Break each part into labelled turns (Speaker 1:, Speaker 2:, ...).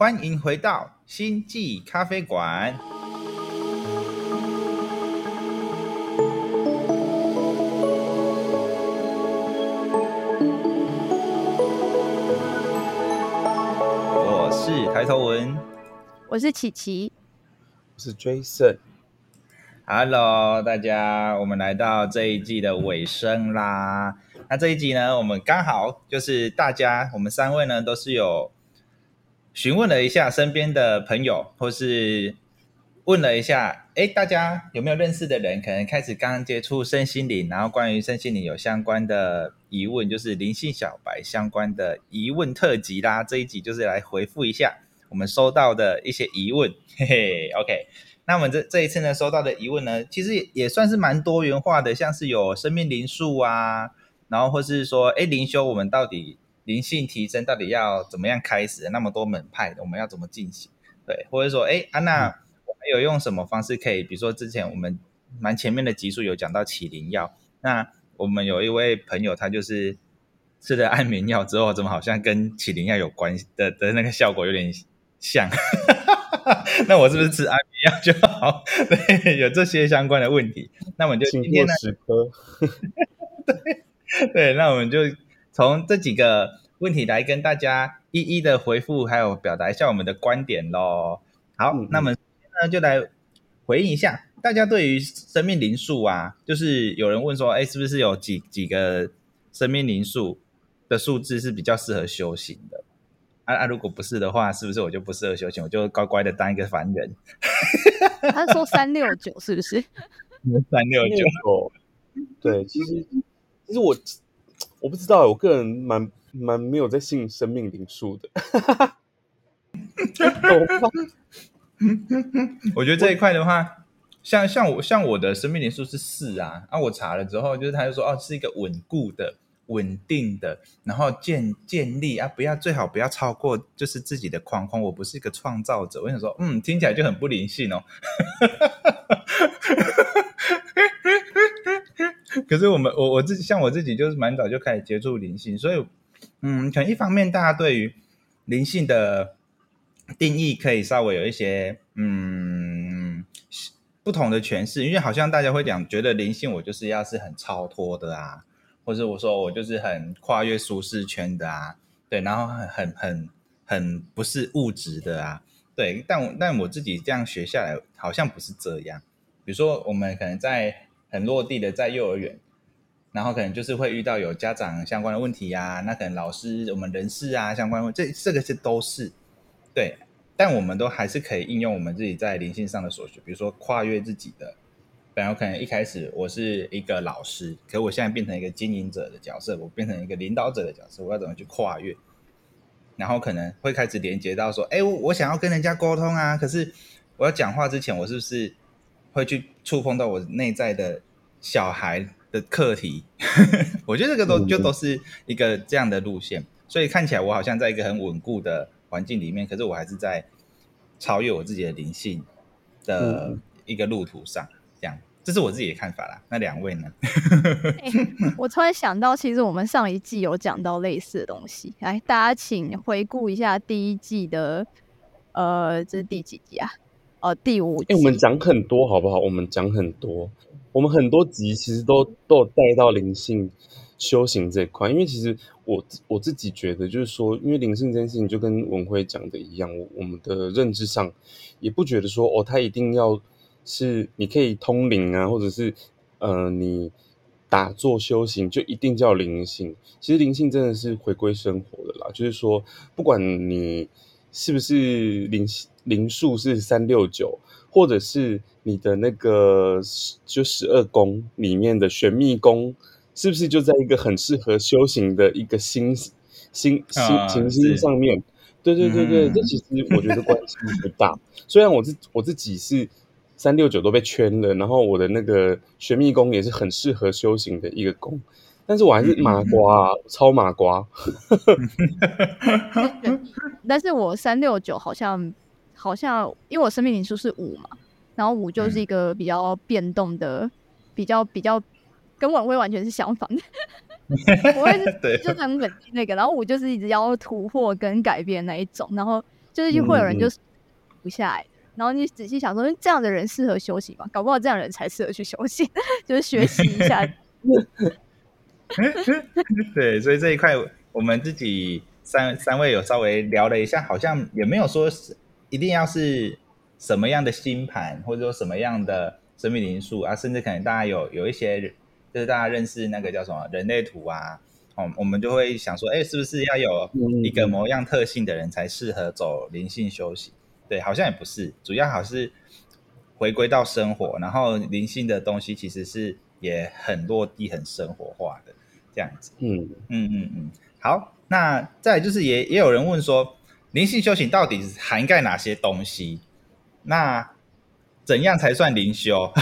Speaker 1: 欢迎回到星际咖啡馆。我是抬头文，
Speaker 2: 我是琪琪，
Speaker 3: 我是 Jason。
Speaker 1: Hello，大家，我们来到这一季的尾声啦。那这一集呢，我们刚好就是大家，我们三位呢都是有询问了一下身边的朋友，或是问了一下，哎，大家有没有认识的人，可能开始刚刚接触身心灵，然后关于身心灵有相关的疑问，就是灵性小白相关的疑问特辑啦。这一集就是来回复一下我们收到的一些疑问，嘿嘿，OK。那我们这这一次呢，收到的疑问呢，其实也也算是蛮多元化的，像是有生命灵数啊，然后或是说，哎，灵修我们到底灵性提升到底要怎么样开始？那么多门派，我们要怎么进行？对，或者说，哎，安娜，我们有用什么方式可以？比如说之前我们蛮前面的集数有讲到起灵药，那我们有一位朋友，他就是吃了安眠药之后，怎么好像跟起灵药有关系的的那个效果有点像？那我是不是吃安眠药就好？对，有这些相关的问题。那我们就今天呢，
Speaker 3: 十颗。
Speaker 1: 对对，那我们就从这几个问题来跟大家一一的回复，还有表达一下我们的观点喽。好，那么呢就来回应一下大家对于生命灵数啊，就是有人问说，哎，是不是有几几个生命灵数的数字是比较适合修行的？啊啊，如果不是的话，是不是我就不适合修行？我就乖乖的当一个凡人，
Speaker 2: 他说三六九是不是？
Speaker 1: 三六九。
Speaker 3: 九。对，其实其实我我不知道，我个人蛮蛮没有在信生命灵数的。我不知道
Speaker 1: 我觉得这一块的话，像像我像我的生命灵数是四啊，啊，我查了之后，就是他就说哦，是一个稳固的、稳定的，然后建建立啊，不要最好不要超过就是自己的框框。我不是一个创造者，我想说，嗯，听起来就很不灵性哦。可是我们我我自己像我自己就是蛮早就开始接触灵性，所以嗯，可能一方面大家对于灵性的定义可以稍微有一些嗯不同的诠释，因为好像大家会讲，觉得灵性我就是要是很超脱的啊，或者我说我就是很跨越舒适圈的啊，对，然后很很很很不是物质的啊，对，但我但我自己这样学下来，好像不是这样。比如说我们可能在很落地的在幼儿园，然后可能就是会遇到有家长相关的问题啊，那可能老师我们人事啊相关问这这个是都是对，但我们都还是可以应用我们自己在灵性上的所学，比如说跨越自己的，本来可能一开始我是一个老师，可我现在变成一个经营者的角色，我变成一个领导者的角色，我要怎么去跨越？然后可能会开始连接到说，哎，我我想要跟人家沟通啊，可是我要讲话之前，我是不是会去触碰到我内在的小孩的课题？我觉得这个都就都是一个这样的路线，所以看起来我好像在一个很稳固的环境里面，可是我还是在超越我自己的灵性的一个路途上，这样，这是我自己的看法啦。那两位呢？
Speaker 2: 欸 我突然想到，其实我们上一季有讲到类似的东西。来，大家请回顾一下第一季的，呃，这是第几集啊？哦，第五集。
Speaker 3: 哎、我们讲很多好不好？我们讲很多，我们很多集其实都都有带到灵性修行这一块。因为其实我我自己觉得，就是说，因为灵性这件事情，就跟文辉讲的一样，我我们的认知上也不觉得说，哦，他一定要是你可以通灵啊，或者是呃，你打坐修行就一定叫灵性。其实灵性真的是回归生活的啦，就是说，不管你是不是灵灵数是三六九，或者是你的那个就十二宫里面的玄秘宫，是不是就在一个很适合修行的一个星星星
Speaker 1: 啊
Speaker 3: 行星上面？对对对对，
Speaker 1: 嗯
Speaker 3: 这其实我觉得关系不大。虽然我自我自己是三六九都被圈了，然后我的那个玄秘宫也是很适合修行的一个宫，但是我还是麻瓜啊，超麻瓜。
Speaker 2: 但是我三六九好像好像，因为我生命灵数是五嘛，然后五就是一个比较变动的，比较比较跟晚会完全是相反的。我会是就是很稳定那个，然后五就是一直要突破跟改变那一种，然后就是会有人就是不下来。然后你仔细想说，这样的人适合休息吗？搞不好这样的人才适合去休息，就是学习一下。
Speaker 1: 对，所以这一块我们自己三三位有稍微聊了一下，好像也没有说是一定要是什么样的星盘，或者说什么样的生命灵数啊，甚至可能大家有有一些就是大家认识那个叫什么人类图啊，哦，我们就会想说，哎，是不是要有一个模样特性的人才适合走灵性修行？对，好像也不是，主要还是回归到生活，然后灵性的东西其实是也很落地、很生活化的这样子。
Speaker 3: 嗯，
Speaker 1: 嗯嗯嗯，好，那再就是也也有人问说，灵性修行到底涵盖哪些东西？那怎样才算灵修？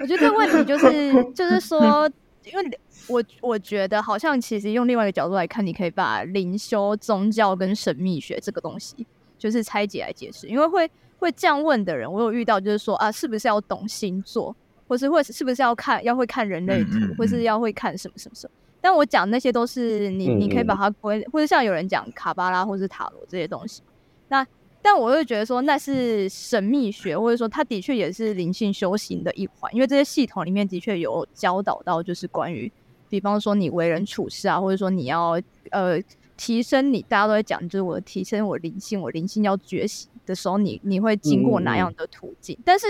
Speaker 2: 我觉得这个问题就是 就是说，因为我我觉得好像其实用另外一个角度来看，你可以把灵修、宗教跟神秘学这个东西就是拆解来解释。因为会会这样问的人，我有遇到就是说啊，是不是要懂星座，或是或是不是要看要会看人类图
Speaker 1: 嗯嗯，
Speaker 2: 或是要会看什么什么什么。但我讲那些都是你
Speaker 3: 嗯
Speaker 2: 你可以把
Speaker 3: 嗯
Speaker 2: 它归，或者像有人讲卡巴拉或是塔罗这些东西。那但我会觉得说那是神秘学，或者说它的确也是灵性修行的一环，因为这些系统里面的确有教导到，就是关于，比方说你为人处事啊，或者说你要呃提升你，大家都在讲，就是我提升我灵性，我灵性要觉醒的时候，你你会经过哪样的途径？但是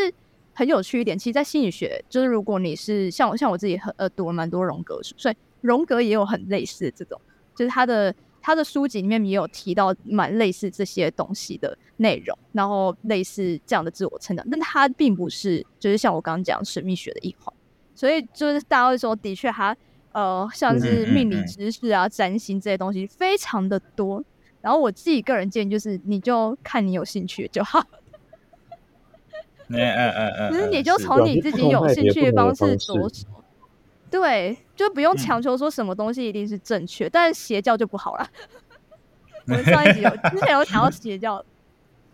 Speaker 2: 很有趣一点，其实，在心理学，就是如果你是像我像我自己很呃读了蛮多荣格书，所以荣格也有很类似的这种，就是他的。他的书籍里面也有提到蛮类似这些东西的内容，然后类似这样的自我成长，但他并不是就是像我刚刚讲神秘学的一环，所以就是大家会说，的确他呃像是命理知识啊、占星这些东西非常的多。然后我自己个人建议就是，你就看你有兴趣就好，
Speaker 1: 嗯嗯嗯嗯，
Speaker 2: 其实 你就从你自己有兴趣的方式着手。对，就不用强求说什么东西一定是正确，但是邪教就不好了。我们 上一集有之前有讲到邪教，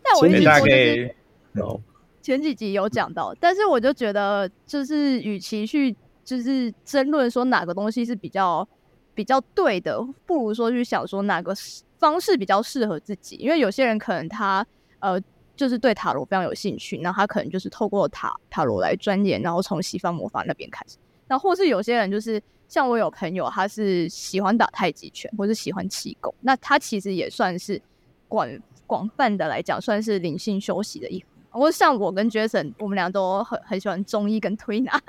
Speaker 2: 但我一直说就是 前几集有讲到，但是我就觉得就是与其去就是争论说哪个东西是比较比较对的，不如说去想说哪个方式比较适合自己，因为有些人可能他呃就是对塔罗非常有兴趣，那他可能就是透过塔塔罗来钻研，然后从西方魔法那边开始。那或是有些人就是像我有朋友，他是喜欢打太极拳，或是喜欢气功，那他其实也算是广广泛的来讲，算是灵性休息的一环。或像我跟 Jason，我们俩都很很喜欢中医跟推拿，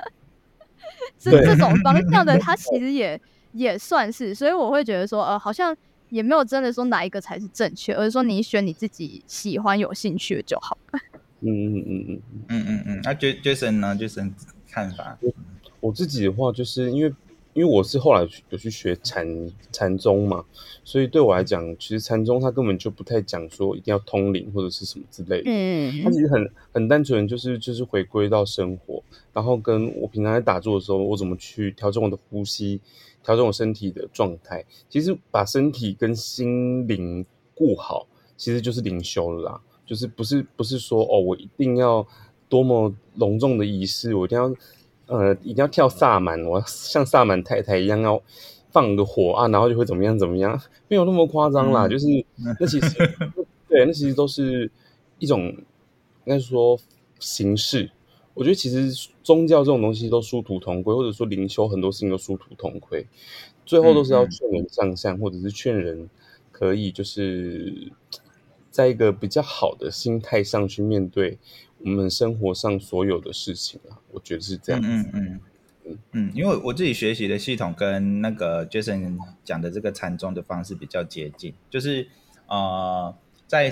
Speaker 2: 这这种方向的，他其实也也算是。所以我会觉得说，呃，好像也没有真的说哪一个才是正确，而是说你选你自己喜欢、有兴趣的就好。
Speaker 3: 嗯嗯嗯嗯
Speaker 1: 嗯嗯嗯。那 Jason 呢？Jason 看法？
Speaker 3: 我自己的话，就是因为因为我是后来有去学禅禅宗嘛，所以对我来讲，其实禅宗它根本就不太讲说一定要通灵或者是什么之类的，
Speaker 2: 嗯，
Speaker 3: 它其实很很单纯，就是就是回归到生活，然后跟我平常在打坐的时候，我怎么去调整我的呼吸，调整我身体的状态，其实把身体跟心灵顾好，其实就是灵修了啦，就是不是不是说哦，我一定要多么隆重的仪式，我一定要。呃，一定要跳萨满，我要像萨满太太一样要放个火啊，然后就会怎么样怎么样，没有那么夸张啦。
Speaker 1: 嗯、
Speaker 3: 就是那其实 对，那其实都是一种应该说形式。我觉得其实宗教这种东西都殊途同归，或者说灵修很多事情都殊途同归，最后都是要劝人向善，或者是劝人可以就是在一个比较好的心态上去面对。我们生活上所有的事情啊，我觉得是这样子。
Speaker 1: 嗯嗯嗯嗯，因为我自己学习的系统跟那个 Jason 讲的这个禅宗的方式比较接近，就是呃，在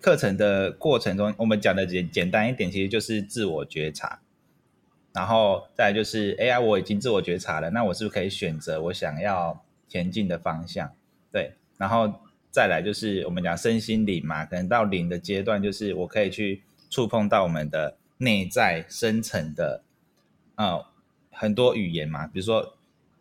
Speaker 1: 课程的过程中，我们讲的简简单一点，其实就是自我觉察，然后再来就是，AI，，我已经自我觉察了，那我是不是可以选择我想要前进的方向？对，然后再来就是我们讲身心灵嘛，可能到灵的阶段，就是我可以去。触碰到我们的内在深层的，呃，很多语言嘛，比如说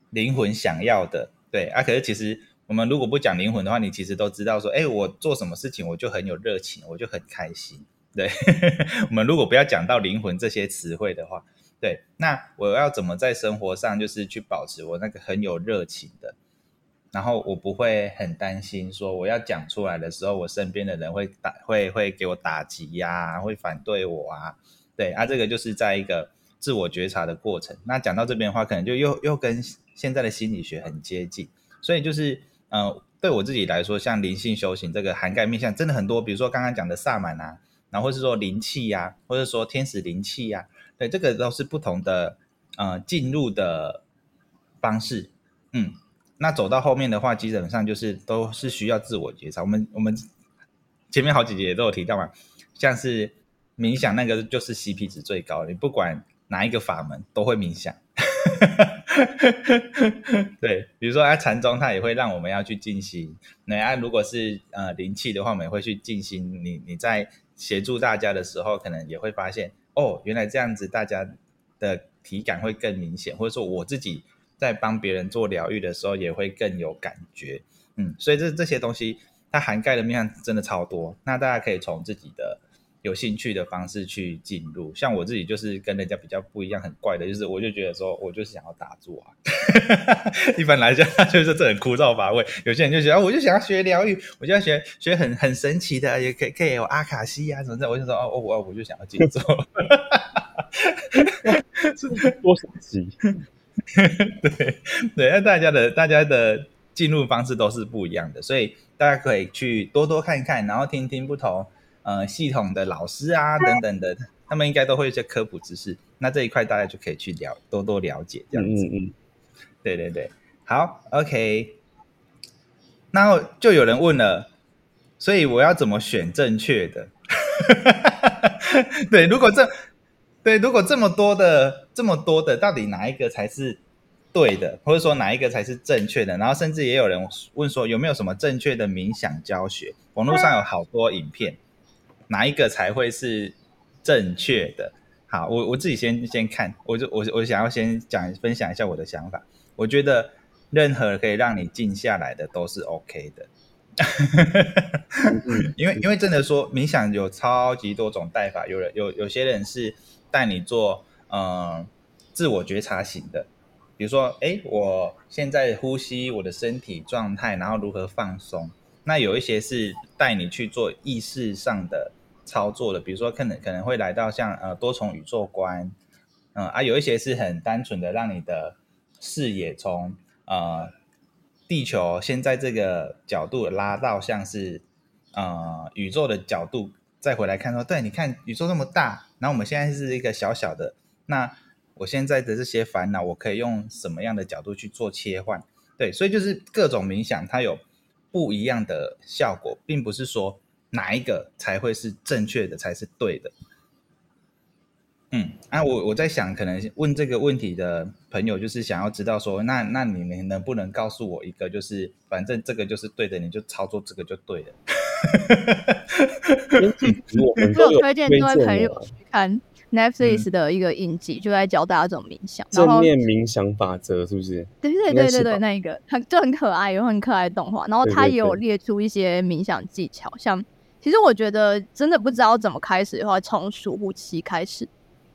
Speaker 1: 灵魂想要的，对啊。可是其实我们如果不讲灵魂的话，你其实都知道说，哎，我做什么事情我就很有热情，我就很开心。对，我们如果不要讲到灵魂这些词汇的话，对，那我要怎么在生活上就是去保持我那个很有热情的然后我不会很担心说我要讲出来的时候，我身边的人会打会会给我打击呀，会反对我啊，对啊，这个就是在一个自我觉察的过程。那讲到这边的话，可能就又又跟现在的心理学很接近，所以就是呃，对我自己来说，像灵性修行这个涵盖面向真的很多，比如说刚刚讲的萨满啊，然后或是说灵气呀，或者说天使灵气呀，对，这个都是不同的呃进入的方式，嗯。那走到后面的话，基本上就是都是需要自我觉察。我们我们前面好几节都有提到嘛，像是冥想那个就是 CP 值最高，你不管哪一个法门都会冥想。对，比如说啊禅宗，它也会让我们要去静心。那啊如果是呃灵气的话，我们也会去静心。你你在协助大家的时候，可能也会发现哦，原来这样子大家的体感会更明显，或者说我自己。在帮别人做疗愈的时候，也会更有感觉，嗯，所以这这些东西它涵盖的面真的超多。那大家可以从自己的有兴趣的方式去进入。像我自己就是跟人家比较不一样，很怪的，就是我就觉得说我就是想要打坐啊。一般来讲，就是这很枯燥乏味。有些人就觉得，我就想要学疗愈，我就要学学很很神奇的，也可以可以有阿卡西啊什么的。我就说哦，我我就想要静坐，
Speaker 3: 多神奇。
Speaker 1: 对对，那大家的大家的进入方式都是不一样的，所以大家可以去多多看看，然后听听不同呃系统的老师啊等等的，他们应该都会一些科普知识。那这一块大家就可以去了多多了解这样子。嗯嗯，对对对，好，OK。然后就有人问了，所以我要怎么选正确的？对，如果这。对，如果这么多的这么多的，到底哪一个才是对的，或者说哪一个才是正确的？然后甚至也有人问说，有没有什么正确的冥想教学？网络上有好多影片，哪一个才会是正确的？好，我我自己先先看，我就我我想要先讲分享一下我的想法。我觉得任何可以让你静下来的都是 OK 的，因为因为真的说冥想有超级多种带法，有人有有些人是。带你做嗯自我觉察型的，比如说，哎，我现在呼吸我的身体状态，然后如何放松。那有一些是带你去做意识上的操作的，比如说可能可能会来到像呃多重宇宙观，嗯啊，有一些是很单纯的让你的视野从呃地球现在这个角度拉到像是呃宇宙的角度。再回来看说，对，你看宇宙那么大，然后我们现在是一个小小的，那我现在的这些烦恼，我可以用什么样的角度去做切换？对，所以就是各种冥想，它有不一样的效果，并不是说哪一个才会是正确的，才是对的。嗯，啊，我我在想，可能问这个问题的朋友，就是想要知道说，那那你们能不能告诉我一个，就是反正这个就是对的，你就操作这个就对了。
Speaker 3: 我
Speaker 2: 有推荐各位朋友去看 Netflix 的一个影集，就在教大家怎么冥想，
Speaker 3: 正面冥想法则是不是？
Speaker 2: 对对对对对，那一个很就很可爱，有很可爱的动画。然后他也有列出一些冥想技巧，像其实我觉得真的不知道怎么开始的话，从数呼吸开始，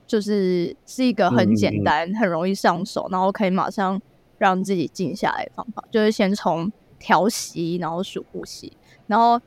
Speaker 2: 就是是一个很简单、很容易上手，然后可以马上让自己静下来的方法，就是先从调息，然后数呼吸，然后。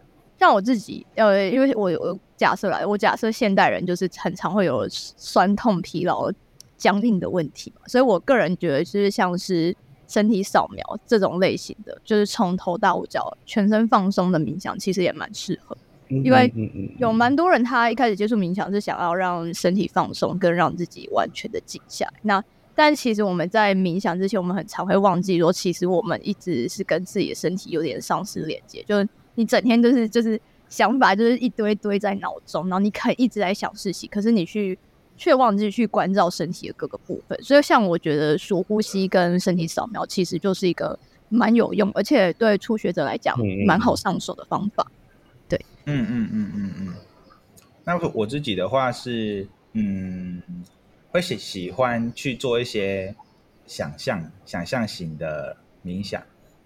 Speaker 2: 像我自己，呃，因为我我假设来，我假设现代人就是很常会有酸痛、疲劳、僵硬的问题嘛，所以我个人觉得就是像是身体扫描这种类型的，就是从头到脚全身放松的冥想，其实也蛮适合。因为有蛮多人他一开始接触冥想是想要让身体放松，跟让自己完全的静下来。那但其实我们在冥想之前，我们很常会忘记说，其实我们一直是跟自己的身体有点丧失连接，就是。你整天就是就是想法就是一堆堆在脑中，然后你可以一直在想事情，可是你去却忘记去关照身体的各个部分。所以，像我觉得数呼吸跟身体扫描，其实就是一个蛮有用，而且对初学者来讲蛮好上手的方法。对，
Speaker 1: 嗯嗯嗯嗯嗯。那我自己的话是，嗯，会喜喜欢去做一些想象、想象型的冥想。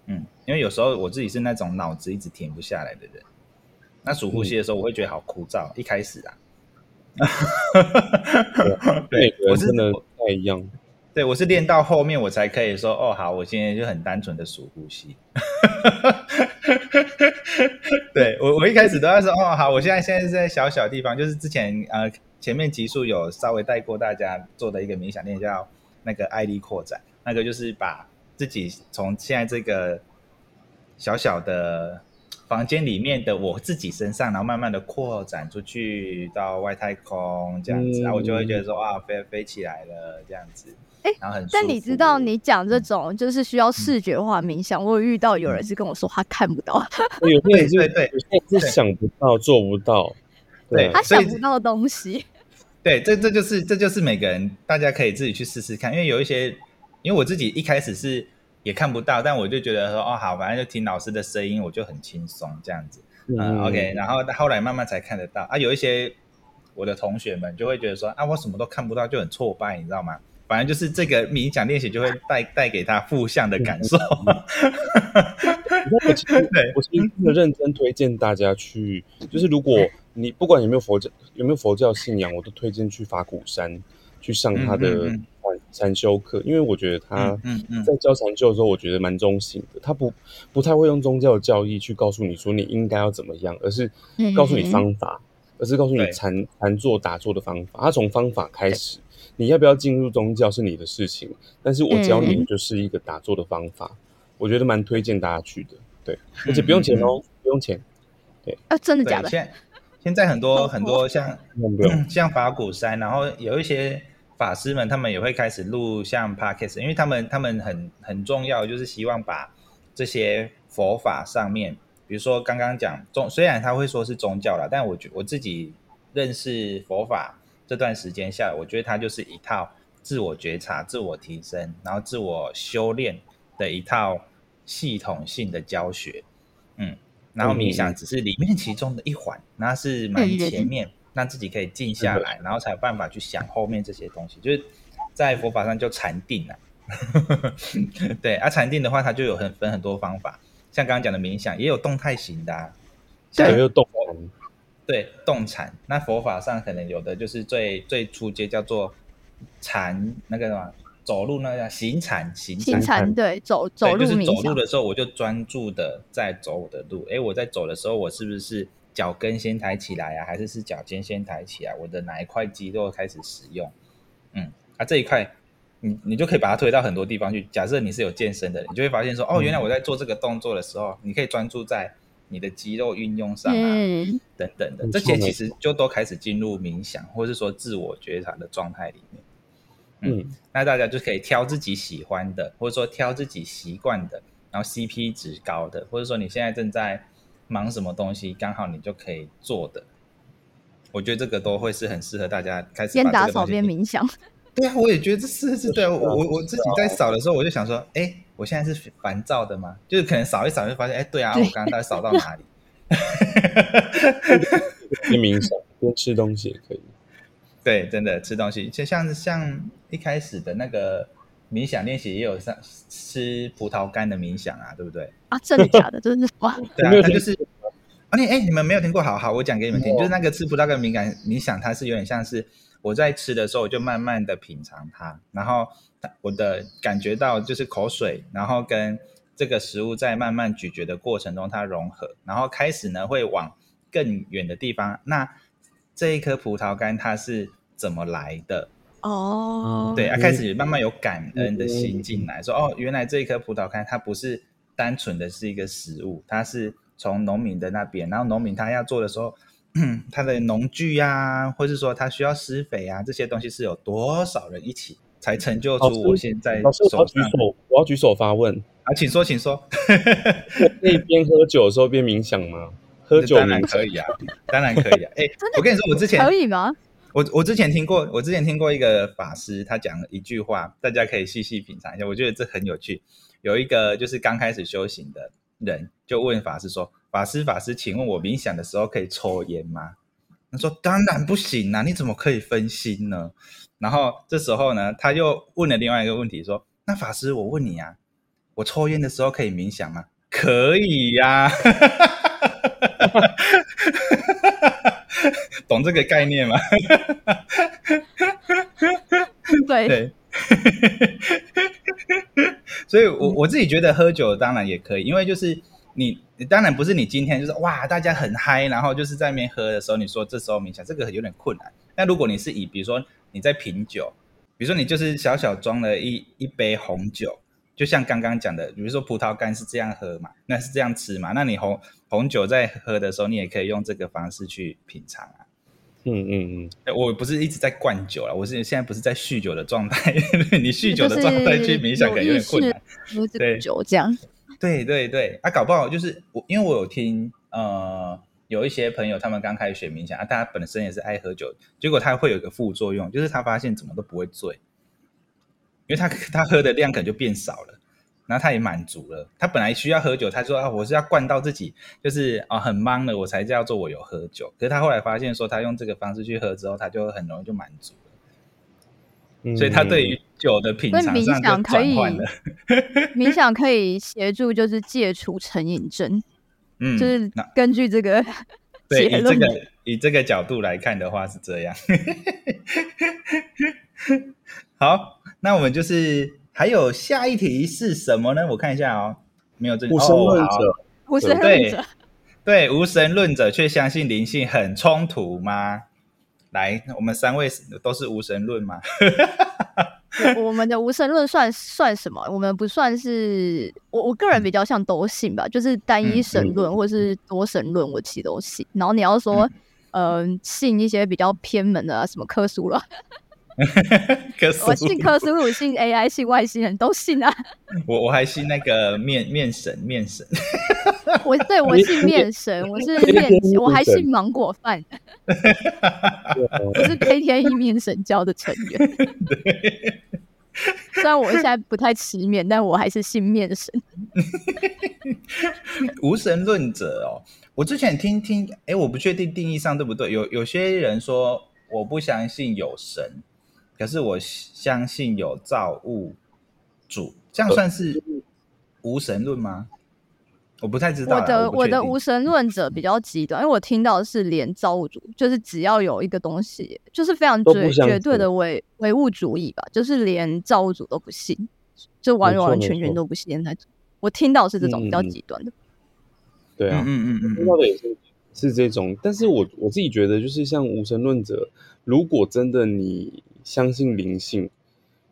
Speaker 1: 嗯，因为有时候我自己是那种脑子一直停不下来的人，那数呼吸的时候，我会觉得好枯燥。一开始啊，
Speaker 3: 对，我真的不太一样。
Speaker 1: 对我是练到后面我才可以说哦好，我现在就很单纯的数呼吸。对我我一开始都在说哦好，我现在现在是在小小地方，就是之前呃前面集数有稍微带过大家做的一个冥想练叫那个爱力扩展，那个就是把自己从现在这个小小的。房间里面的我自己身上，然后慢慢的扩展出去到外太空这样子，然后我就会觉得说啊，飞飞起来了这样子。哎，然后很。
Speaker 2: 但你知道，你讲这种就是需要视觉化冥想，我有遇到有人是跟我说他看不到，
Speaker 3: 有些人是对，是想不到，做不到，
Speaker 1: 对，
Speaker 2: 他想不到东西。
Speaker 1: 对，这这就是这就是每个人，大家可以自己去试试看，因为有一些，因为我自己一开始是。也看不到，但我就觉得说哦好，反正就听老师的声音，我就很轻松这样子。嗯，OK，然后后来慢慢才看得到啊。有一些我的同学们就会觉得说啊，我什么都看不到，就很挫败，你知道吗？反正就是这个冥想练习就会带带给他负向的感受。
Speaker 3: 我其实对我真的认真推荐大家去，就是如果你不管有没有佛教有没有佛教信仰，我都推荐去法鼓山去上他的。禅修课，因为我觉得他在教禅修的时候，我觉得蛮中性的。他不不太会用宗教的教义去告诉你说你应该要怎么样，而是告诉你方法，而是告诉你禅禅坐打坐的方法。他从方法开始，你要不要进入宗教是你的事情，但是我教你就是一个打坐的方法。我觉得蛮推荐大家去的，对，而且不用钱哦，不用钱。对
Speaker 2: 啊，真的假的？
Speaker 1: 现现在很多很多像 像法鼓山，然后有一些。法师们他们也会开始录像 podcast，因为他们他们很很重要，就是希望把这些佛法上面，比如说刚刚讲宗，虽然他会说是宗教了，但我觉我自己认识佛法这段时间下来，我觉得它就是一套自我觉察、自我提升，然后自我修炼的一套系统性的教学。嗯，然后冥想只是里面其中的一环，那是蛮前面。让自己可以静下来，然后才有办法去想后面这些东西。就是在佛法上就禅定了，对。而禅定的话，它就有很分很多方法，像刚刚讲的冥想，也有动态型的，
Speaker 3: 对，有动
Speaker 1: 对，动禅。那佛法上可能有的就是最最初阶叫做禅，那个什么走路那个行禅，行
Speaker 2: 禅，对，走走路
Speaker 1: 就是走路的时候，我就专注的在走我的路。哎，我在走的时候，我是不是？脚跟先抬起来啊，还是是脚尖先抬起来？我的哪一块肌肉开始使用？嗯，啊这一块，你你就可以把它推到很多地方去。假设你是有健身的人，你就会发现说，哦，原来我在做这个动作的时候，你可以专注在你的肌肉运用上啊，等等的，这些其实就都开始进入冥想，或者是说自我觉察的状态里面。嗯，那大家就可以挑自己喜欢的，或者说挑自己习惯的，然后 CP 值高的，或者说你现在正在。忙什么东西，刚好你就可以做的。我觉得这个都会是很适合大家开始
Speaker 2: 边打扫边冥想。
Speaker 1: 对啊，我也觉得这是是对。我我我自己在扫的时候，我就想说，哎，我现在是烦躁的吗？就是可能扫一扫就发现，哎，对啊，我刚刚到底扫到哪里？
Speaker 3: 边冥想边吃东西也可以。
Speaker 1: 对，真的吃东西，就像像一开始的那个。冥想练习也有像吃葡萄干的冥想啊，对不对？
Speaker 2: 啊，真的假的？真的哇！
Speaker 1: 对啊，它就是啊，你哎，你们没有听过？好好，我讲给你们听，就是那个吃葡萄干冥感冥想，它是有点像是我在吃的时候，我就慢慢的品尝它，然后我的感觉到就是口水，然后跟这个食物在慢慢咀嚼的过程中，它融合，然后开始呢会往更远的地方。那这一颗葡萄干它是怎么来的？
Speaker 2: 哦，
Speaker 1: 对，啊，开始慢慢有感恩的心进来，说哦，原来这一颗葡萄干它不是单纯的是一个食物，它是从农民的那边，然后农民他要做的时候，他的农具呀，或是说他需要施肥啊，这些东西是有多少人一起才成就出我现在手上？
Speaker 3: 我要举手发问
Speaker 1: 啊，请说，请说。
Speaker 3: 可以边喝酒的时候边冥想吗？喝酒
Speaker 1: 当然可以啊，当然可以啊。哎，我跟你说，我之前
Speaker 2: 可以吗？
Speaker 1: 我我之前听过，我之前听过一个法师，他讲了一句话，大家可以细细品尝一下。我觉得这很有趣。有一个就是刚开始修行的人，就问法师说：“法师，法师，请问我冥想的时候可以抽烟吗？”他说：“当然不行啊，你怎么可以分心呢？”然后这时候呢，他又问了另外一个问题说：“那法师，我问你啊，我抽烟的时候可以冥想吗？”“可以呀。”懂这个概念吗？
Speaker 2: 对，对
Speaker 1: 所以我我自己觉得喝酒当然也可以，因为就是你当然不是你今天就是哇大家很嗨，然后就是在那边喝的时候，你说这时候冥想这个有点困难。那如果你是以比如说你在品酒，比如说你就是小小装了一一杯红酒。就像刚刚讲的，比如说葡萄干是这样喝嘛，那是这样吃嘛，那你红红酒在喝的时候，你也可以用这个方式去品尝啊。
Speaker 3: 嗯嗯嗯，
Speaker 1: 我不是一直在灌酒了，我是现在不是在酗酒的状态。你酗酒的状态去冥想，可能有点困难。
Speaker 2: 对，酒这样。
Speaker 1: 对对对，啊，搞不好就是我，因为我有听呃，有一些朋友他们刚开始学冥想啊，大家本身也是爱喝酒，结果他会有一个副作用，就是他发现怎么都不会醉。因为他他喝的量可能就变少了，然后他也满足了。他本来需要喝酒，他说啊，我是要灌到自己就是啊很忙了，我才叫做我有喝酒。可是他后来发现说，他用这个方式去喝之后，他就很容易就满足了。所以他对于酒的品尝上就转换了。
Speaker 2: 冥想可以协助就是戒除成瘾症，嗯，就是根据这个
Speaker 1: 对以这个以这个角度来看的话是这样。好，那我们就是还有下一题是什么呢？我看一下哦，没有这
Speaker 3: 无神论者，
Speaker 2: 无神论者，
Speaker 1: 对无神论者却相信灵性很冲突吗？来，我们三位都是无神论吗？
Speaker 2: 我们的无神论算算什么？我们不算是我我个人比较像都信吧，就是单一神论或者是多神论，我其实都信。然后你要说，嗯，信一些比较偏门的啊，什么科苏了。我信科斯鲁，信 AI，信外星人都信啊！
Speaker 1: 我我还信那个面面神，面神。
Speaker 2: 我对我信面神，我是面，我还信芒果饭。我是 K 天一面神教的成员。虽然我现在不太吃面，但我还是信面神。
Speaker 1: 无神论者哦，我之前听听，哎，我不确定定义上对不对。有有些人说，我不相信有神。可是我相信有造物主，这样算是无神论吗？我不太知道。
Speaker 2: 我的我的无神论者比较极端，因为我听到是连造物主，就是只要有一个东西，就是非常绝绝对的唯唯物主义吧，就是连造物主都不信，就完完全全都不信那种。我听到是这种比较极端的。
Speaker 3: 对啊，嗯嗯嗯，听到的也是是这种，但是我我自己觉得，就是像无神论者，如果真的你。相信灵性，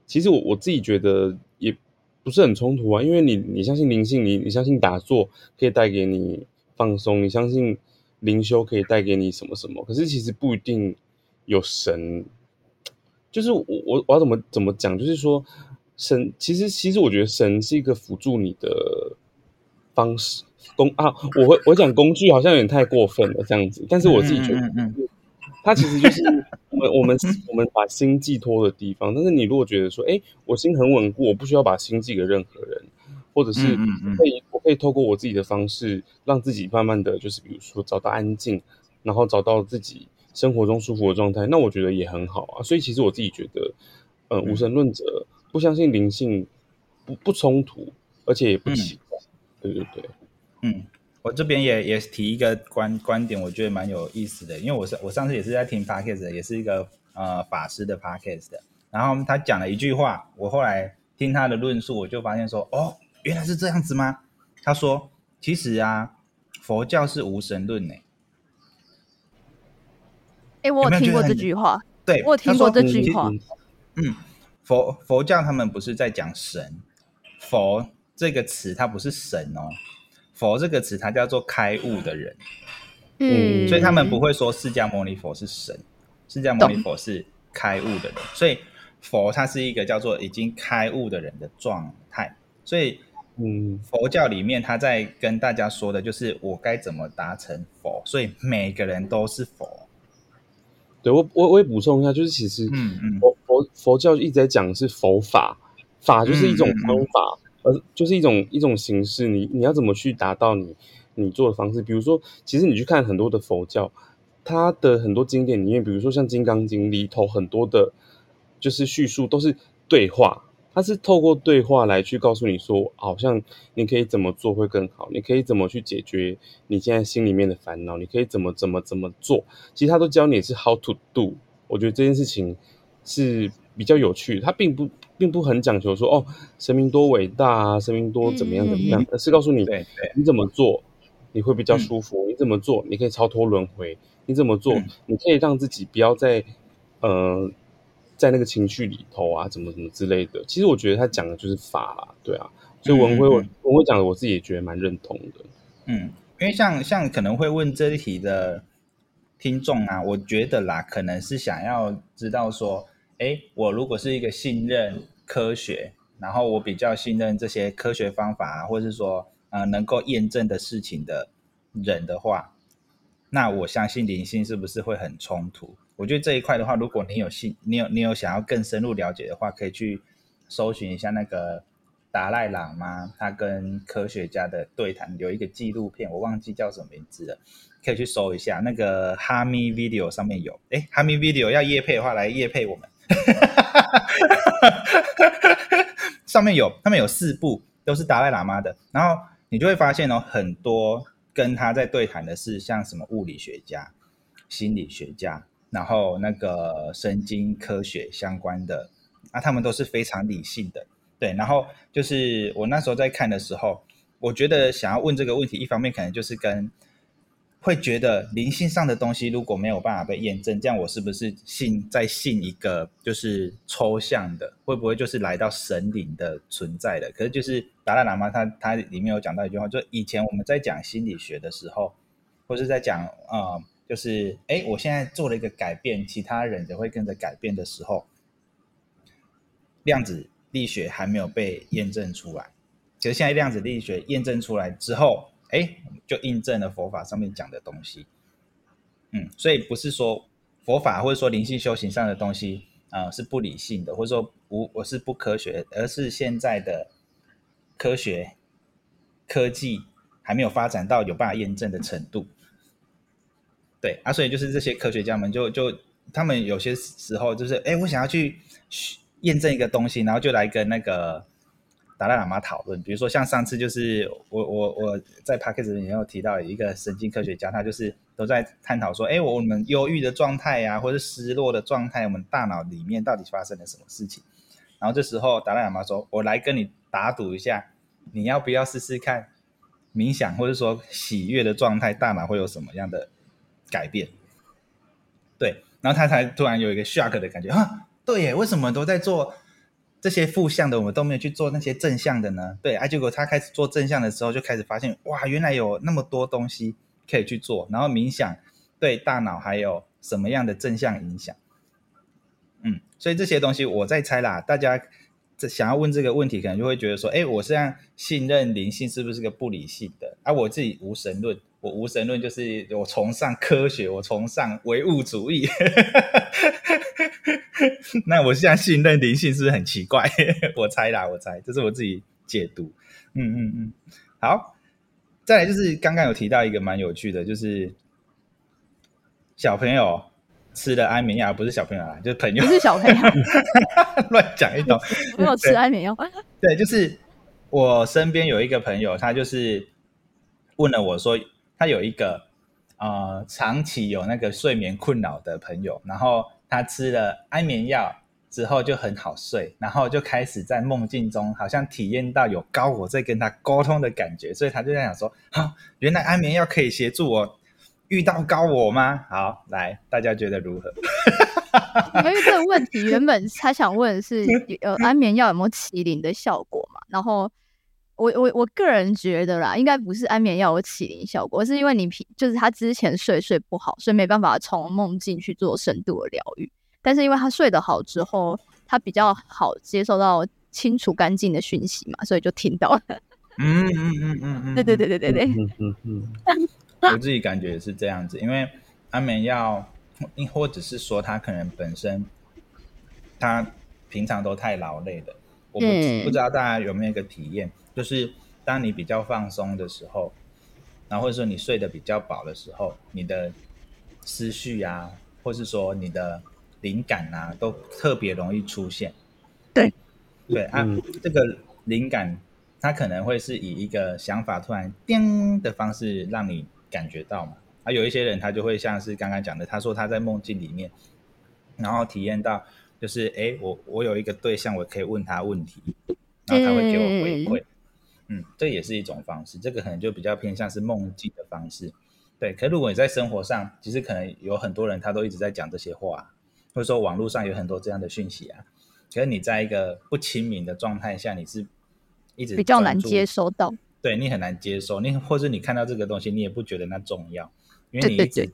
Speaker 3: 其实我我自己觉得也不是很冲突啊，因为你你相信灵性，你你相信打坐可以带给你放松，你相信灵修可以带给你什么什么，可是其实不一定有神，就是我我我要怎么怎么讲，就是说神其实其实我觉得神是一个辅助你的方式工啊，我会我讲工具好像有点太过分了这样子，但是我自己觉得。它其实就是我们我们我们把心寄托的地方。但是你如果觉得说，哎，我心很稳固，我不需要把心寄给任何人，或者是可以我可以透过我自己的方式，让自己慢慢的就是比如说找到安静，然后找到自己生活中舒服的状态，那我觉得也很好啊。所以其实我自己觉得，呃，无神论者不相信灵性不不冲突，而且也不奇怪。对对对，
Speaker 1: 嗯。我这边也也提一个观观点，我觉得蛮有意思的，因为我是我上次也是在听 podcast，也是一个呃法师的 podcast，然后他讲了一句话，我后来听他的论述，我就发现说，哦，原来是这样子吗？他说，其实啊，佛教是无神论呢。
Speaker 2: 哎，我有听过这句话，
Speaker 1: 对，
Speaker 2: 我有听过这句话。
Speaker 1: 嗯，佛佛教他们不是在讲神，佛这个词它不是神哦。佛这个词，它叫做开悟的人，嗯，所以他们不会说释迦牟尼佛是神，释迦牟尼佛是开悟的人，所以佛它是一个叫做已经开悟的人的状态，所以，嗯，佛教里面他在跟大家说的就是我该怎么达成佛，所以每个人都是佛。
Speaker 3: 对我，我我也补充一下，就是其实，嗯嗯，佛佛佛教一直在讲是佛法，法就是一种方法。而就是一种一种形式，你你要怎么去达到你你做的方式？比如说，其实你去看很多的佛教，它的很多经典里面，比如说像《金刚经》里头很多的，就是叙述都是对话，它是透过对话来去告诉你说，好像你可以怎么做会更好，你可以怎么去解决你现在心里面的烦恼，你可以怎么怎么怎么做，其实他都教你是 how to do。我觉得这件事情是比较有趣，它并不。并不很讲求说哦，神明多伟大啊，神明多怎么样怎么样，而是告诉你
Speaker 1: 对对，
Speaker 3: 你怎么做你会比较
Speaker 1: 嗯
Speaker 3: 舒服，你怎么做你可以超脱轮回，你怎么做
Speaker 1: 嗯。
Speaker 3: 你可以让自己不要在呃在那个情绪里头啊，怎么怎么之类的。其实我觉得他讲的就是法啦，对啊，所以文辉文辉讲的我自己也觉得蛮认同的。
Speaker 1: 嗯，因为像像可能会问这一题的听众啊，我觉得啦，可能是想要知道说，哎，我如果是一个信任科学，然后我比较信任这些科学方法，或是说呃能够验证的事情的人的话，那我相信灵性是不是会很冲突？我觉得这一块的话，如果你有信，你有你有想要更深入了解的话，可以去搜寻一下那个达赖喇嘛他跟科学家的对谈，有一个纪录片，我忘记叫什么名字了，可以去搜一下。那个哈密 Video 上面有，哎，哈密 Video 要夜配的话，来夜配我们。上面有，他们有四部都是达赖喇嘛的，然后你就会发现哦，很多跟他在对谈的是像什么物理学家、心理学家，然后那个神经科学相关的，啊，他们都是非常理性的。对，然后就是我那时候在看的时候，我觉得想要问这个问题，一方面可能就是跟会觉得灵性上的东西如果没有办法被验证，这样我是不是信再信一个就是抽象的，会不会就是来到神灵的存在的？可是就是达赖喇嘛他他里面有讲到一句话，就以前我们在讲心理学的时候，或是在讲呃，就是哎，我现在做了一个改变，其他人也会跟着改变的时候，量子力学还没有被验证出来。其实现在量子力学验证出来之后，哎，就印证了佛法上面讲的东西。嗯，所以不是说佛法或者说灵性修行上的东西啊、是不理性的，或者说无我是不科学，而是现在的科学科技还没有发展到有办法验证的程度。对啊，所以就是这些科学家们就就他们有些时候就是，哎，我想要去验证一个东西，然后就来跟那个达赖喇嘛讨论。比如说像上次就是我我我在 p a c k a g e 里面有提到一个神经科学家，他就是都在探讨说，哎，我们忧郁的状态呀、或者失落的状态，我们大脑里面到底发生了什么事情？然后这时候达赖喇嘛说，我来跟你打赌一下，你要不要试试看冥想，或者说喜悦的状态，大脑会有什么样的改变？对，然后他才突然有一个 shock 的感觉啊，对耶，为什么都在做这些负向的，我们都没有去做那些正向的呢？对啊，结果他开始做正向的时候，就开始发现哇，原来有那么多东西可以去做，然后冥想对大脑还有什么样的正向影响？嗯，所以这些东西我在猜啦，大家这想要问这个问题，可能就会觉得说，哎，我这样信任灵性是不是个不理性的？啊，我自己无神论，我无神论就是我崇尚科学，我崇尚唯物主义。那我现在信任灵性是不是很奇怪？我猜啦，我猜，这是我自己解读。嗯嗯嗯，好，再来就是刚刚有提到一个蛮有趣的，就是小朋友吃的安眠药，不是小朋友啦，就是朋友
Speaker 2: 不是小朋友，
Speaker 1: 乱讲一通。
Speaker 2: 没有吃安眠药。
Speaker 1: 对，就是我身边有一个朋友，他就是问了我说，他有一个呃长期有那个睡眠困扰的朋友，然后他吃了安眠药之后就很好睡，然后就开始在梦境中好像体验到有高我在跟他沟通的感觉，所以他就在想说，啊，原来安眠药可以协助我遇到高我吗？好，来，大家觉得如何？
Speaker 2: 因为这个问题原本他想问是，呃，安眠药有没有麒麟的效果嘛？然后我我我个人觉得啦，应该不是安眠药有起灵效果，而是因为你平就是他之前睡睡不好，所以没办法从梦境去做深度的疗愈。但是因为他睡得好之后，他比较好接受到清除干净的讯息嘛，所以就听到了。
Speaker 1: 嗯嗯嗯嗯嗯，
Speaker 2: 对对对对对对，
Speaker 3: 嗯嗯嗯，
Speaker 1: 我自己感觉也是这样子，因为安眠药，或者是说他可能本身他平常都太劳累了，我不、
Speaker 2: 嗯
Speaker 1: 不知道大家有没有一个体验，就是当你比较放松的时候，然后或者说你睡得比较饱的时候，你的思绪啊，或是说你的灵感啊，都特别容易出现。
Speaker 2: 对，
Speaker 1: 对啊，
Speaker 3: 嗯
Speaker 1: 这个灵感它可能会是以一个想法突然叮的方式让你感觉到嘛。啊，有一些人他就会像是刚刚讲的，他说他在梦境里面，然后体验到就是哎，我我有一个对象，我可以问他问题，然后他会给我回馈。嗯，这也是一种方式，这个可能就比较偏向是梦境的方式。对，可如果你在生活上，其实可能有很多人他都一直在讲这些话，或者说网络上有很多这样的讯息啊。可是你在一个不亲民的状态下，你是一直
Speaker 2: 比较难接收到。
Speaker 1: 对你很难接受，你或者你看到这个东西，你也不觉得那重要，因为你一直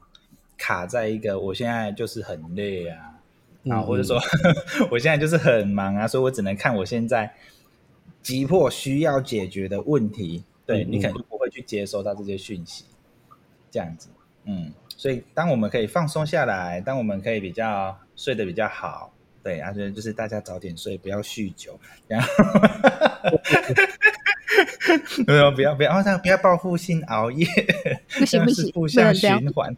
Speaker 1: 卡在一个我现在就是很累啊，啊，或者说 我现在就是很忙啊，所以我只能看我现在急迫需要解决的问题。对你可能就不会去接收到这些讯息。这样子，嗯，所以当我们可以放松下来，当我们可以比较睡得比较好，对，而且就是大家早点睡，不要酗酒，然后，没有，不要不要，哦，不要报复性熬夜，
Speaker 2: 不行不行，
Speaker 1: 互相循环，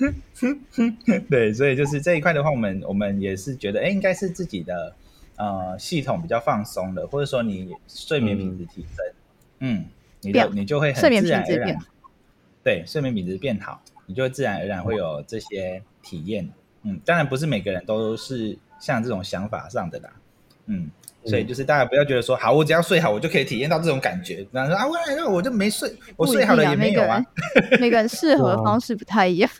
Speaker 1: 对，所以就是这一块的话，我们我们也是觉得，哎，应该是自己的呃系统比较放松的，或者说你睡眠品质提升，嗯。你就你就会很自然而然，对睡眠品质变好，你就会自然而然会有这些体验。嗯，当然不是每个人都是像这种想法上的啦。嗯，所以就是大家不要觉得说，好，我只要睡好，我就可以体验到这种感觉。然后说啊，我那我就没睡，我睡好了也没有啊。
Speaker 2: 每个人适合方式不太一样。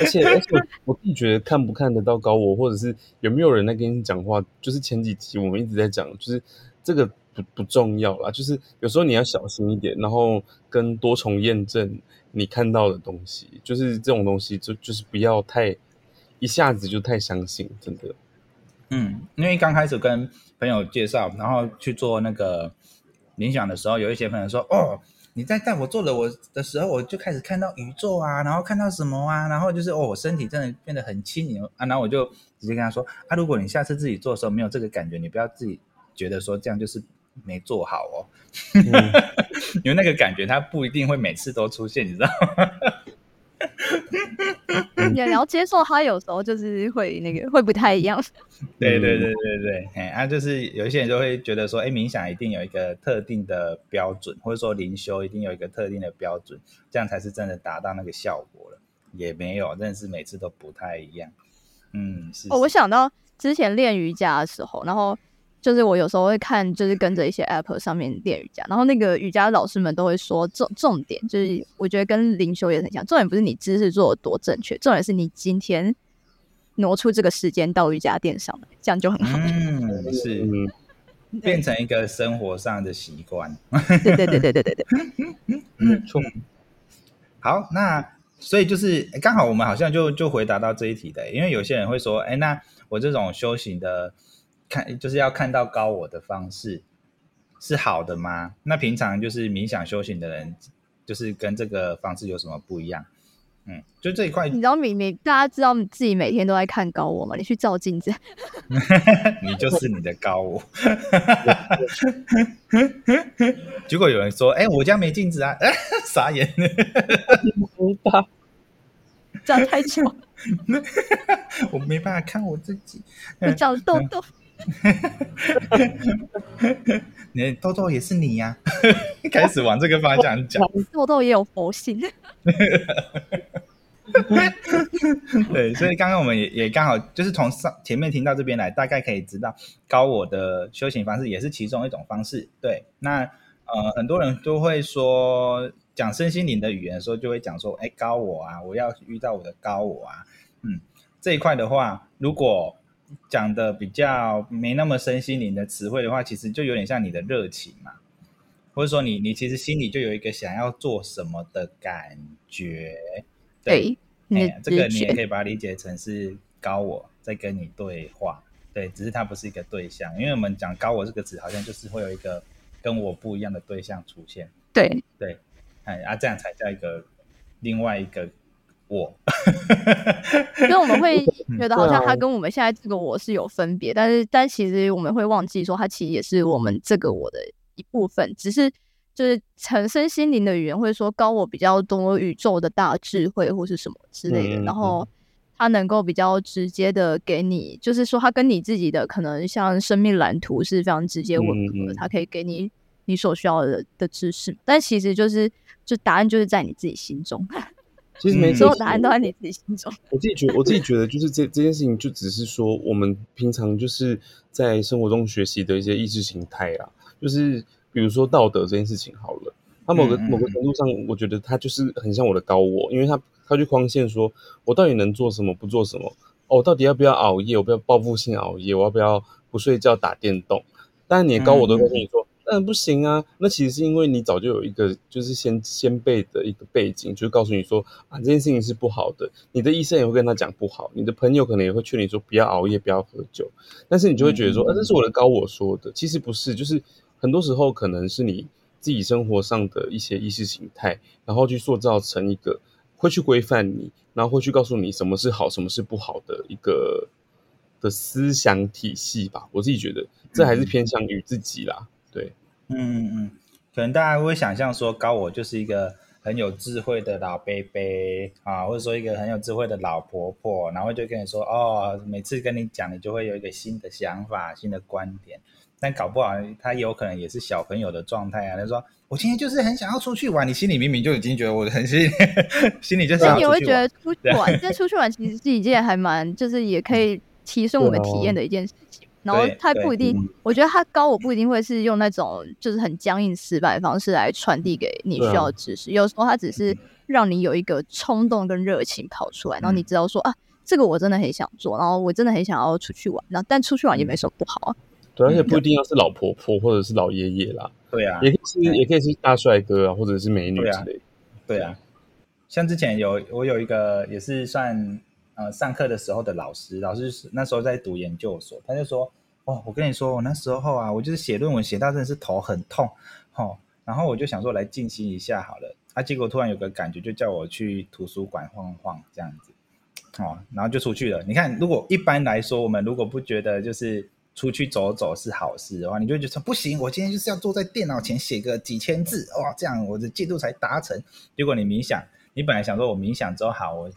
Speaker 3: 而且而且，我自己觉得看不看得到高我，或者是有没有人在跟你讲话，就是前几集我们一直在讲，就是这个。不不重要啦，就是有时候你要小心一点，然后跟多重验证你看到的东西，就是这种东西就就是不要太一下子就太相信，真的。
Speaker 1: 嗯，因为刚开始跟朋友介绍，然后去做那个冥想的时候，有一些朋友说：“哦，你在带我做了我的时候，我就开始看到宇宙啊，然后看到什么啊，然后就是哦，我身体真的变得很轻盈啊。”然后我就直接跟他说：“啊，如果你下次自己做的时候没有这个感觉，你不要自己觉得说这样就是。”没做好哦，因为那个感觉它不一定会每次都出现，你知道吗？
Speaker 2: 你要接受他，有时候就是会那个会不太一样。
Speaker 1: 对对对对对，哎啊，就是有一些人就会觉得说，哎，冥想一定有一个特定的标准，或者说灵修一定有一个特定的标准，这样才是真的达到那个效果了。也没有，但是每次都不太一样。嗯，是。
Speaker 2: 哦，我想到之前练瑜伽的时候，然后。就是我有时候会看，就是跟着一些 app 上面练瑜伽，然后那个瑜伽老师们都会说重重点，就是我觉得跟灵修也很像，重点不是你姿势做的多正确，重点是你今天挪出这个时间到瑜伽垫上，这样就很好。
Speaker 1: 嗯，是变成一个生活上的习惯。
Speaker 2: 对对对对对对对，
Speaker 1: 嗯，错。好，那所以就是刚好我们好像就就回答到这一题的，因为有些人会说，哎，那我这种修行的。看就是要看到高我的方式是好的吗？那平常就是冥想修行的人，就是跟这个方式有什么不一样？嗯，就这一块，
Speaker 2: 你知道每每大家知道你自己每天都在看高我吗？你去照镜子，
Speaker 1: 你就是你的高我。结果有人说：“哎，我家没镜子啊！”傻眼，
Speaker 3: 没办
Speaker 2: 这样太丑，
Speaker 1: 我没办法看我自己，
Speaker 2: 你长痘痘。
Speaker 1: 你豆豆也是你呀，开始往这个方向讲。
Speaker 2: 豆豆也有佛性。
Speaker 1: 对，所以刚刚我们也也刚好就是从上前面听到这边来，大概可以知道高我的修行方式也是其中一种方式。对，那呃很多人都会说讲身心灵的语言的时候，就会讲说，哎，高我啊，我要遇到我的高我啊。嗯，这一块的话，如果讲的比较没那么身心灵的词汇的话，其实就有点像你的热情嘛，或者说你你其实心里就有一个想要做什么的感觉。
Speaker 2: 对，
Speaker 1: 这个你也可以把它理解成是高我在跟你对话。对，只是它不是一个对象，因为我们讲高我这个词，好像就是会有一个跟我不一样的对象出现。
Speaker 2: 对
Speaker 1: 对，哎啊，这样才叫一个另外一个。我，
Speaker 2: 因为我们会觉得好像他跟我们现在这个我是有分别，但是但其实我们会忘记说，他其实也是我们这个我的一部分。只是就是产生心灵的语言，会说高我比较多宇宙的大智慧或是什么之类的，然后他能够比较直接的给你，就是说他跟你自己的可能像生命蓝图是非常直接吻合，他可以给你你所需要的的知识。但其实就是就答案就是在你自己心中。
Speaker 3: 其实没
Speaker 1: 嗯。
Speaker 2: 所有
Speaker 3: 错，
Speaker 2: 答案都在你自己心中。
Speaker 3: 我自己觉得，我自己觉得，就是这这件事情，就只是说我们平常就是在生活中学习的一些意识形态啊，就是比如说道德这件事情好了，它某个某个程度上，我觉得它就是很像我的高我，因为它它去框限说我到底能做什么，不做什么，哦，我到底要不要熬夜，我不要报复性熬夜，我要不要不睡觉打电动？但是你的高我都会跟你说，当然不行啊。那其实是因为你早就有一个就是先先辈的一个背景，就是告诉你说啊，这件事情是不好的。你的医生也会跟他讲不好，你的朋友可能也会劝你说不要熬夜，不要喝酒。但是你就会觉得说，
Speaker 1: 嗯嗯
Speaker 3: 啊，这是我的高我说的，其实不是，就是很多时候可能是你自己生活上的一些意识形态，然后去塑造成一个会去规范你，然后会去告诉你什么是好，什么是不好的一个的思想体系吧。我自己觉得这还是偏向于自己啦。对，
Speaker 1: 嗯嗯嗯，可能大家会想象说高我就是一个很有智慧的老伯伯啊，或者说一个很有智慧的老婆婆，然后就跟你说哦，每次跟你讲，你就会有一个新的想法、新的观点。但搞不好他有可能也是小朋友的状态啊。他说：“我今天就是很想要出去玩。”你心里明明就已经觉得我很心 心里就
Speaker 2: 所以你会觉
Speaker 1: 得出去玩
Speaker 2: 得。出去玩，但出去玩其实是一件还蛮，就是也可以提升我们体验的一件事。然后他不一定
Speaker 3: 嗯，
Speaker 2: 我觉得他高我不一定会是用那种就是很僵硬死板的方式来传递给你需要的知识，有时候他只是让你有一个冲动跟热情跑出来，然后你知道说啊，这个我真的很想做，然后我真的很想要出去玩，然后但出去玩也没什么不好啊。
Speaker 3: 对，而且不一定要是老婆婆或者是老爷爷啦，
Speaker 1: 对啊，
Speaker 3: 也可以是也可以是大帅哥啊，或者是美女
Speaker 1: 啊
Speaker 3: 之类的。
Speaker 1: 对啊，像之前有我有一个也是算呃上课的时候的老师，老师是那时候在读研究所，他就说：“哦，我跟你说，我那时候啊，我就是写论文写到真的是头很痛，哦，然后我就想说来静心一下好了，啊，结果突然有个感觉，就叫我去图书馆晃晃这样子，哦，然后就出去了。你看，如果一般来说，我们如果不觉得就是出去走走是好事的话，你就觉得说不行，我今天就是要坐在电脑前写个几千字，哇，这样我的进度才达成。结果你冥想，你本来想说我冥想之后好，我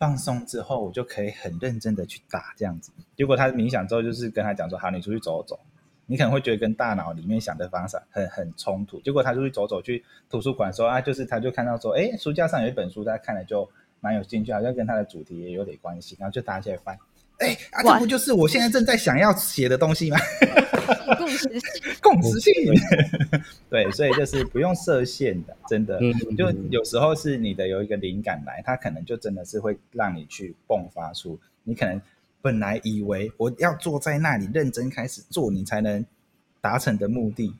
Speaker 1: 放松之后，我就可以很认真的去打这样子。结果他冥想之后，就是跟他讲说，好，你出去走走。你可能会觉得跟大脑里面想的方式很很冲突。结果他出去走走，去图书馆说啊，就是他就看到说，哎，书架上有一本书，他看了就蛮有兴趣，好像跟他的主题也有点关系，然后就打起来翻。哎，啊，这不就是我现在正在想要写的东西吗？
Speaker 2: 共识性，
Speaker 1: 共识性，对，所以就是不用设限的，真的，
Speaker 3: 嗯
Speaker 1: 就有时候是你的有一个灵感来，它可能就真的是会让你去迸发出，你可能本来以为我要坐在那里认真开始做，你才能达成的目的，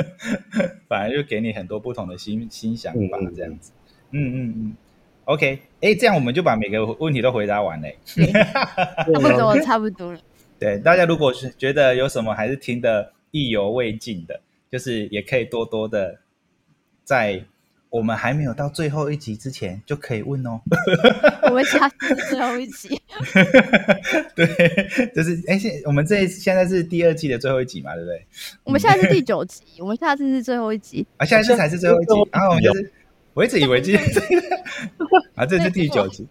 Speaker 1: 反而就给你很多不同的新新想法这样子，嗯嗯嗯，OK，哎，这样我们就把每个问题都回答完嘞。
Speaker 2: 差不多差不多了。
Speaker 1: 对，大家如果是觉得有什么还是听得意犹未尽的，就是也可以多多的在我们还没有到最后一集之前就可以问哦。
Speaker 2: 我们下次最后一集，
Speaker 1: 对，就是哎，现我们这一现在是第二季的最后一集嘛，对不对？
Speaker 2: 我们现在是第九集，我们下次是最后一集。
Speaker 1: 啊，下一次才是最后一集，然后我们就是，我一直以为今天 这个啊，这是第九集。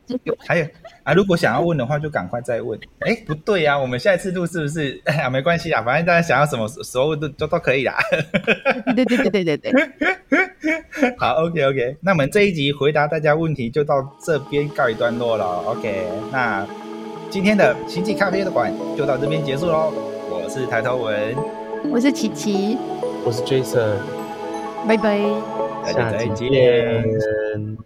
Speaker 1: 还有啊，如果想要问的话，就赶快再问。哎，不对呀、啊，我们下一次录是不是？哎 呀，没关系啊，反正大家想要什么时候都都都可以啦。
Speaker 2: 对对对对对对对，
Speaker 1: 好，OK OK，那我们这一集回答大家问题就到这边告一段落了。OK，那今天的星际咖啡的馆就到这边结束喽。我是抬头文，
Speaker 2: 我是琪琪，
Speaker 3: 我是 Jason，
Speaker 2: 拜拜。
Speaker 1: 大家再
Speaker 3: 下
Speaker 1: 次。
Speaker 3: 见。